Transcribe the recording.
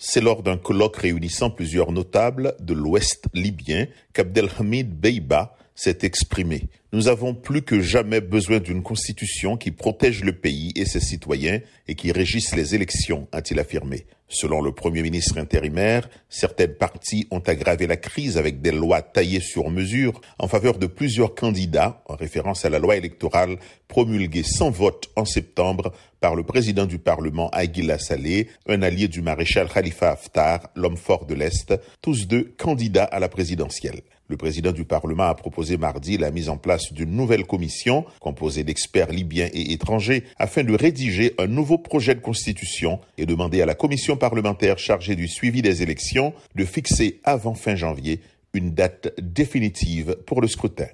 C'est lors d'un colloque réunissant plusieurs notables de l'Ouest libyen qu'Abdelhamid Beiba s'est exprimé. Nous avons plus que jamais besoin d'une constitution qui protège le pays et ses citoyens et qui régisse les élections, a-t-il affirmé. Selon le premier ministre intérimaire, certaines parties ont aggravé la crise avec des lois taillées sur mesure en faveur de plusieurs candidats, en référence à la loi électorale promulguée sans vote en septembre par le président du Parlement Aguila Saleh, un allié du maréchal Khalifa Haftar, l'homme fort de l'Est, tous deux candidats à la présidentielle. Le président du Parlement a proposé mardi la mise en place d'une nouvelle commission composée d'experts libyens et étrangers afin de rédiger un nouveau projet de constitution et demander à la commission parlementaire chargée du suivi des élections de fixer avant fin janvier une date définitive pour le scrutin.